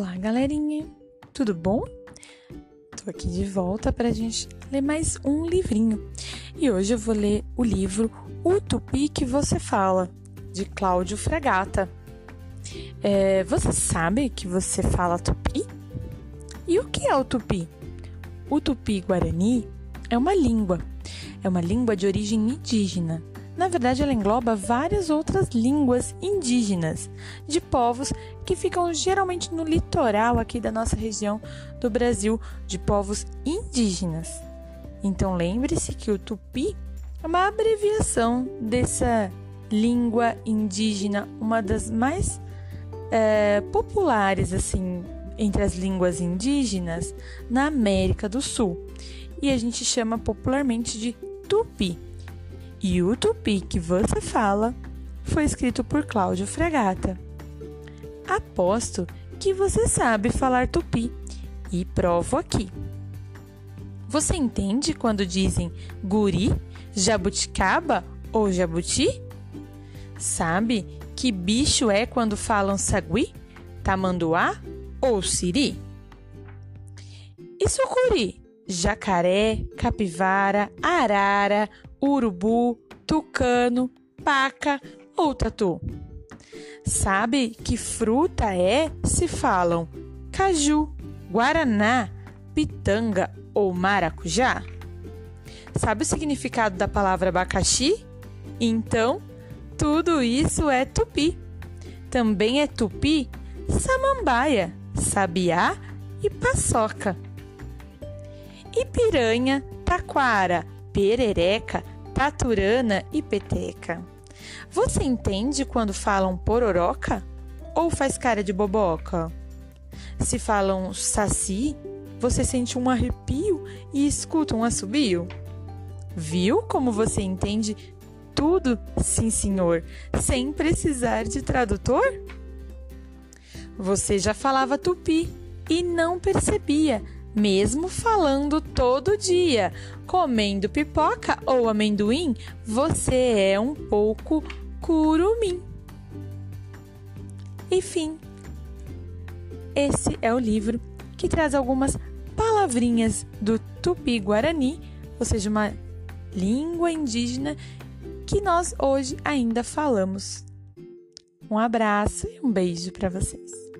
Olá, galerinha, tudo bom? Tô aqui de volta para a gente ler mais um livrinho e hoje eu vou ler o livro O Tupi que Você Fala, de Cláudio Fregata. É, você sabe que você fala tupi? E o que é o tupi? O tupi-guarani é uma língua, é uma língua de origem indígena na verdade, ela engloba várias outras línguas indígenas de povos que ficam geralmente no litoral aqui da nossa região do Brasil, de povos indígenas. Então lembre-se que o tupi é uma abreviação dessa língua indígena, uma das mais é, populares assim entre as línguas indígenas na América do Sul. E a gente chama popularmente de tupi. E o tupi que você fala foi escrito por Cláudio Fregata. Aposto que você sabe falar tupi e provo aqui. Você entende quando dizem guri, jabuticaba ou jabuti? Sabe que bicho é quando falam sagui, tamanduá ou siri? E sucuri, jacaré, capivara, arara, urubu, tucano, paca ou tatu. Sabe que fruta é se falam caju, guaraná, pitanga ou maracujá? Sabe o significado da palavra abacaxi? Então, tudo isso é tupi. Também é tupi samambaia, sabiá e paçoca. E piranha, taquara, perereca, taturana e peteca. Você entende quando falam pororoca ou faz cara de boboca? Se falam saci, você sente um arrepio e escuta um assobio? Viu como você entende tudo, sim senhor, sem precisar de tradutor? Você já falava tupi e não percebia mesmo falando todo dia, comendo pipoca ou amendoim, você é um pouco curumim. Enfim, esse é o livro que traz algumas palavrinhas do tupi-guarani, ou seja, uma língua indígena que nós hoje ainda falamos. Um abraço e um beijo para vocês.